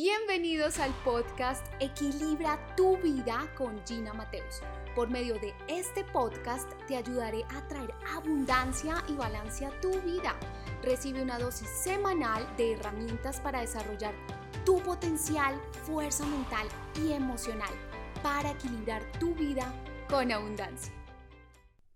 Bienvenidos al podcast Equilibra tu vida con Gina Mateus. Por medio de este podcast te ayudaré a traer abundancia y balance a tu vida. Recibe una dosis semanal de herramientas para desarrollar tu potencial, fuerza mental y emocional para equilibrar tu vida con abundancia.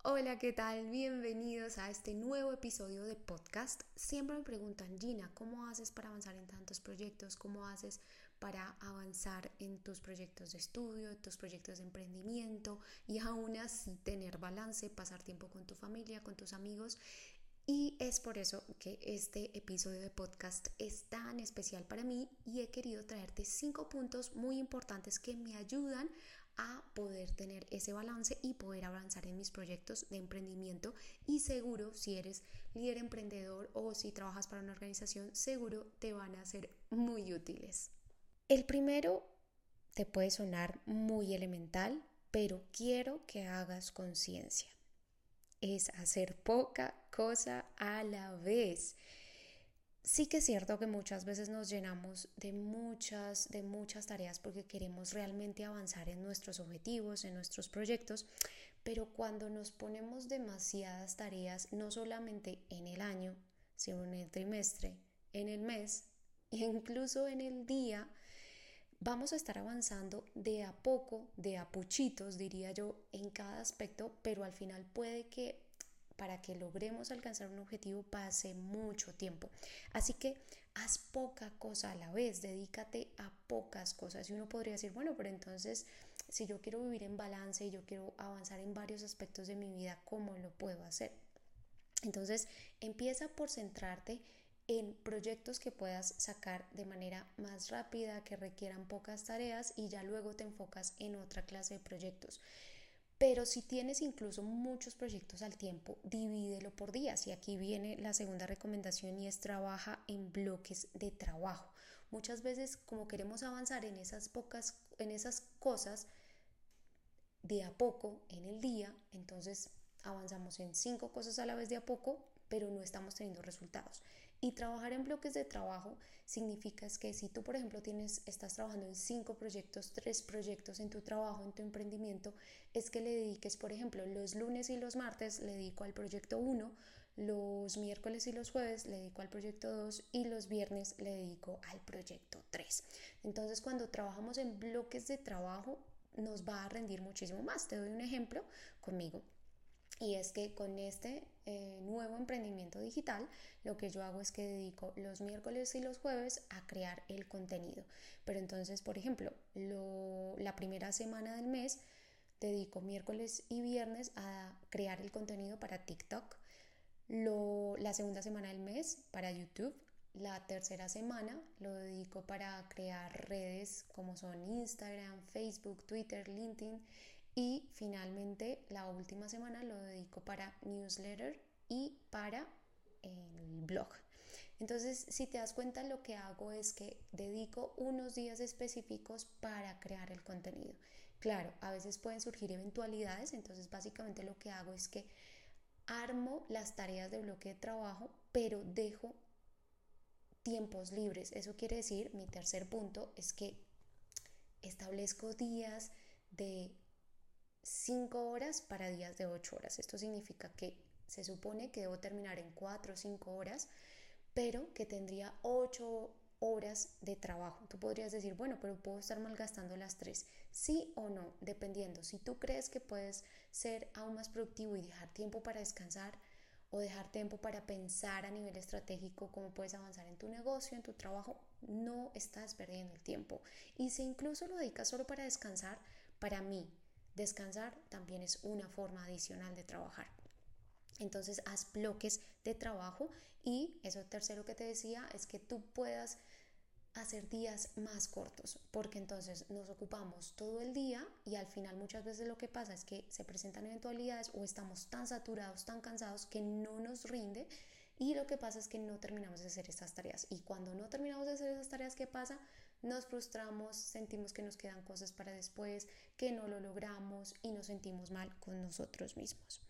Hola, ¿qué tal? Bienvenidos a este nuevo episodio de podcast. Siempre me preguntan, Gina, ¿cómo haces para avanzar en tantos proyectos? ¿Cómo haces para avanzar en tus proyectos de estudio, tus proyectos de emprendimiento y aún así tener balance, pasar tiempo con tu familia, con tus amigos? Y es por eso que este episodio de podcast es tan especial para mí y he querido traerte cinco puntos muy importantes que me ayudan a poder tener ese balance y poder avanzar en mis proyectos de emprendimiento y seguro si eres líder emprendedor o si trabajas para una organización seguro te van a ser muy útiles. El primero te puede sonar muy elemental pero quiero que hagas conciencia. Es hacer poca cosa a la vez sí que es cierto que muchas veces nos llenamos de muchas, de muchas tareas porque queremos realmente avanzar en nuestros objetivos, en nuestros proyectos, pero cuando nos ponemos demasiadas tareas, no solamente en el año, sino en el trimestre, en el mes e incluso en el día, vamos a estar avanzando de a poco, de a puchitos, diría yo, en cada aspecto, pero al final puede que para que logremos alcanzar un objetivo pase mucho tiempo. Así que haz poca cosa a la vez, dedícate a pocas cosas. Y uno podría decir, bueno, pero entonces si yo quiero vivir en balance y yo quiero avanzar en varios aspectos de mi vida, ¿cómo lo puedo hacer? Entonces empieza por centrarte en proyectos que puedas sacar de manera más rápida, que requieran pocas tareas y ya luego te enfocas en otra clase de proyectos. Pero si tienes incluso muchos proyectos al tiempo, divídelo por días. Y aquí viene la segunda recomendación y es trabaja en bloques de trabajo. Muchas veces como queremos avanzar en esas pocas, en esas cosas de a poco en el día, entonces avanzamos en cinco cosas a la vez de a poco, pero no estamos teniendo resultados. Y trabajar en bloques de trabajo significa que si tú, por ejemplo, tienes, estás trabajando en cinco proyectos, tres proyectos en tu trabajo, en tu emprendimiento, es que le dediques, por ejemplo, los lunes y los martes le dedico al proyecto 1, los miércoles y los jueves le dedico al proyecto 2 y los viernes le dedico al proyecto 3. Entonces, cuando trabajamos en bloques de trabajo, nos va a rendir muchísimo más. Te doy un ejemplo conmigo. Y es que con este eh, nuevo emprendimiento digital, lo que yo hago es que dedico los miércoles y los jueves a crear el contenido. Pero entonces, por ejemplo, la primera semana del mes dedico miércoles y viernes a crear el contenido para TikTok. la segunda semana del mes para YouTube. La tercera semana lo dedico para crear redes como son Instagram, Facebook, Twitter, LinkedIn y finalmente, la última semana lo dedico para newsletter y para el blog. Entonces, si te das cuenta, lo que hago es que dedico unos días específicos para crear el contenido. Claro, a veces pueden surgir eventualidades, entonces básicamente lo que hago es que armo las tareas de bloque de trabajo, pero dejo tiempos libres. Eso quiere decir, mi tercer punto es que establezco días de 5 horas para días de 8 horas. Esto significa que se supone que debo terminar en 4 o 5 horas, pero que tendría 8 horas de trabajo. Tú podrías decir, bueno, pero puedo estar malgastando las 3. Sí o no, dependiendo. Si tú crees que puedes ser aún más productivo y dejar tiempo para descansar o dejar tiempo para pensar a nivel estratégico cómo puedes avanzar en tu negocio, en tu trabajo, no estás perdiendo el tiempo. Y si incluso lo dedicas solo para descansar, para mí, Descansar también es una forma adicional de trabajar. Entonces haz bloques de trabajo y eso tercero que te decía es que tú puedas hacer días más cortos, porque entonces nos ocupamos todo el día y al final muchas veces lo que pasa es que se presentan eventualidades o estamos tan saturados, tan cansados que no nos rinde y lo que pasa es que no terminamos de hacer estas tareas y cuando no terminamos de hacer esas tareas, ¿qué pasa? Nos frustramos, sentimos que nos quedan cosas para después, que no lo logramos y nos sentimos mal con nosotros mismos.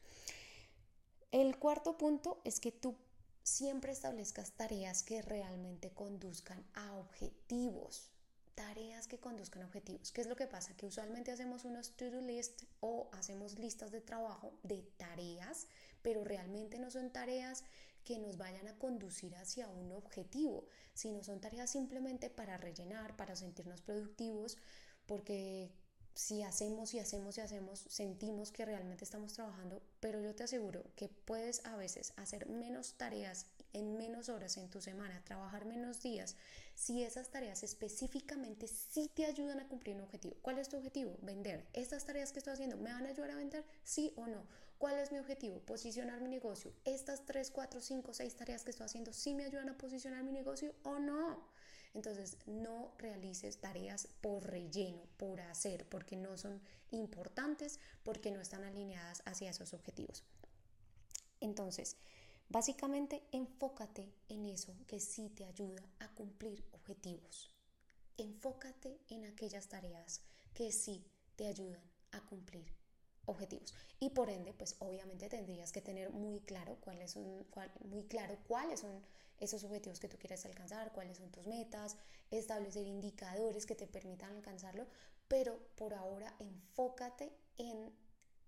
El cuarto punto es que tú siempre establezcas tareas que realmente conduzcan a objetivos. tareas que conduzcan a objetivos. ¿Qué es lo que pasa? Que usualmente hacemos unos to-do list o hacemos listas de trabajo de tareas, pero realmente no son tareas que nos vayan a conducir hacia un objetivo, sino son tareas simplemente para rellenar, para sentirnos productivos, porque si hacemos y hacemos y hacemos, sentimos que realmente estamos trabajando, pero yo te aseguro que puedes a veces hacer menos tareas en menos horas en tu semana, trabajar menos días, si esas tareas específicamente sí te ayudan a cumplir un objetivo. ¿Cuál es tu objetivo? Vender. ¿Estas tareas que estoy haciendo me van a ayudar a vender? Sí o no. ¿Cuál es mi objetivo? Posicionar mi negocio. ¿Estas 3, 4, 5, 6 tareas que estoy haciendo sí me ayudan a posicionar mi negocio o no? Entonces, no realices tareas por relleno, por hacer, porque no son importantes, porque no están alineadas hacia esos objetivos. Entonces, básicamente enfócate en eso que sí te ayuda a cumplir objetivos. Enfócate en aquellas tareas que sí te ayudan a cumplir objetivos. Y por ende, pues obviamente tendrías que tener muy claro cuáles son, muy claro cuáles son esos objetivos que tú quieres alcanzar, cuáles son tus metas, establecer indicadores que te permitan alcanzarlo, pero por ahora enfócate en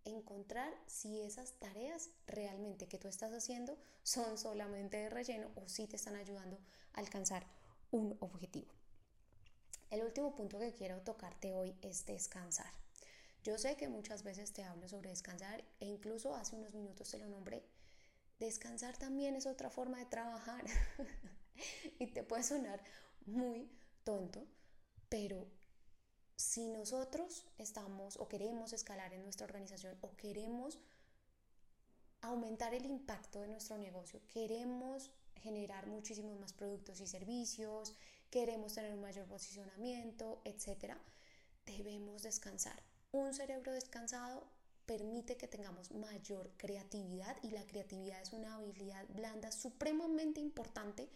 encontrar si esas tareas realmente que tú estás haciendo son solamente de relleno o si te están ayudando a alcanzar un objetivo. El último punto que quiero tocarte hoy es descansar. Yo sé que muchas veces te hablo sobre descansar e incluso hace unos minutos te lo nombré. Descansar también es otra forma de trabajar y te puede sonar muy tonto, pero si nosotros estamos o queremos escalar en nuestra organización o queremos aumentar el impacto de nuestro negocio, queremos generar muchísimos más productos y servicios, queremos tener un mayor posicionamiento, etcétera, debemos descansar un cerebro descansado permite que tengamos mayor creatividad y la creatividad es una habilidad blanda supremamente importante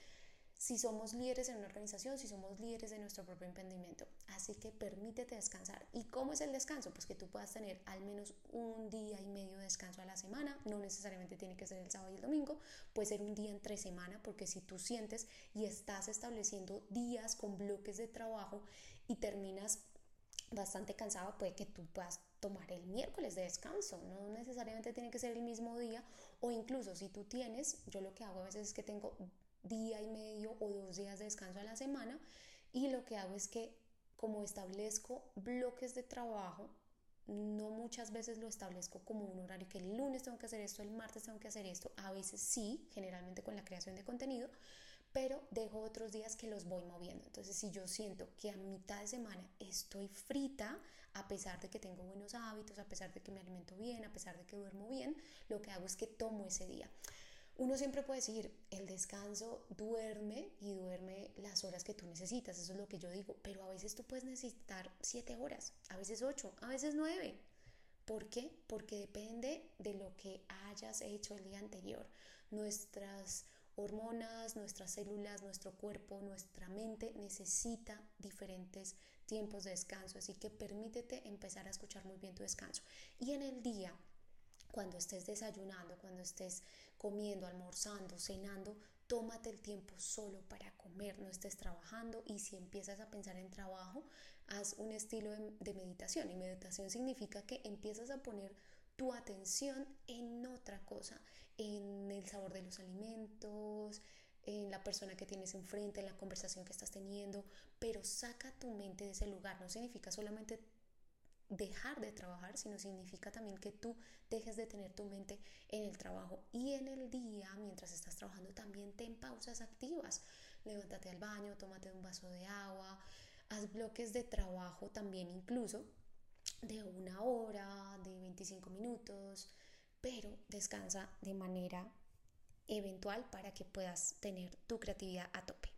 si somos líderes en una organización, si somos líderes de nuestro propio emprendimiento. Así que permítete descansar. ¿Y cómo es el descanso? Pues que tú puedas tener al menos un día y medio de descanso a la semana. No necesariamente tiene que ser el sábado y el domingo. Puede ser un día entre semana porque si tú sientes y estás estableciendo días con bloques de trabajo y terminas bastante cansado, puede que tú puedas tomar el miércoles de descanso, no necesariamente tiene que ser el mismo día o incluso si tú tienes, yo lo que hago a veces es que tengo día y medio o dos días de descanso a la semana y lo que hago es que como establezco bloques de trabajo, no muchas veces lo establezco como un horario que el lunes tengo que hacer esto, el martes tengo que hacer esto, a veces sí, generalmente con la creación de contenido, pero dejo otros días que los voy moviendo. Entonces, si yo siento que a mitad de semana estoy frita, a pesar de que tengo buenos hábitos, a pesar de que me alimento bien, a pesar de que duermo bien, lo que hago es que tomo ese día. Uno siempre puede decir, el descanso duerme y duerme las horas que tú necesitas, eso es lo que yo digo, pero a veces tú puedes necesitar siete horas, a veces ocho, a veces nueve. ¿Por qué? Porque depende de lo que hayas hecho el día anterior. Nuestras hormonas, nuestras células, nuestro cuerpo, nuestra mente necesita diferentes tiempos de descanso, así que permítete empezar a escuchar muy bien tu descanso. Y en el día, cuando estés desayunando, cuando estés comiendo, almorzando, cenando, tómate el tiempo solo para comer, no estés trabajando y si empiezas a pensar en trabajo, haz un estilo de, de meditación. Y meditación significa que empiezas a poner tu atención en otra cosa, en el sabor de los alimentos, en la persona que tienes enfrente, en la conversación que estás teniendo, pero saca tu mente de ese lugar. No significa solamente dejar de trabajar, sino significa también que tú dejes de tener tu mente en el trabajo y en el día, mientras estás trabajando, también ten pausas activas. Levántate al baño, tómate un vaso de agua, haz bloques de trabajo también incluso de una hora, de 25 minutos, pero descansa de manera eventual para que puedas tener tu creatividad a tope.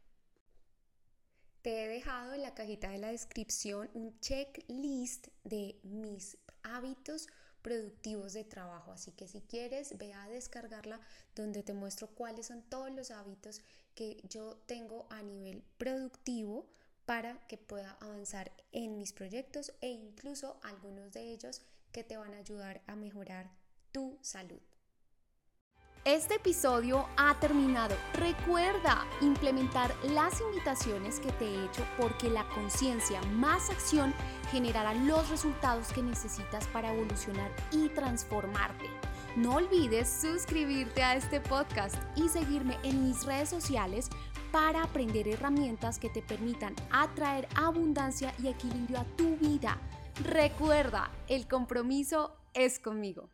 Te he dejado en la cajita de la descripción un checklist de mis hábitos productivos de trabajo. Así que si quieres, ve a descargarla donde te muestro cuáles son todos los hábitos que yo tengo a nivel que pueda avanzar en mis proyectos e incluso algunos de ellos que te van a ayudar a mejorar tu salud. Este episodio ha terminado. Recuerda implementar las invitaciones que te he hecho porque la conciencia más acción generará los resultados que necesitas para evolucionar y transformarte. No olvides suscribirte a este podcast y seguirme en mis redes sociales para aprender herramientas que te permitan atraer abundancia y equilibrio a tu vida. Recuerda, el compromiso es conmigo.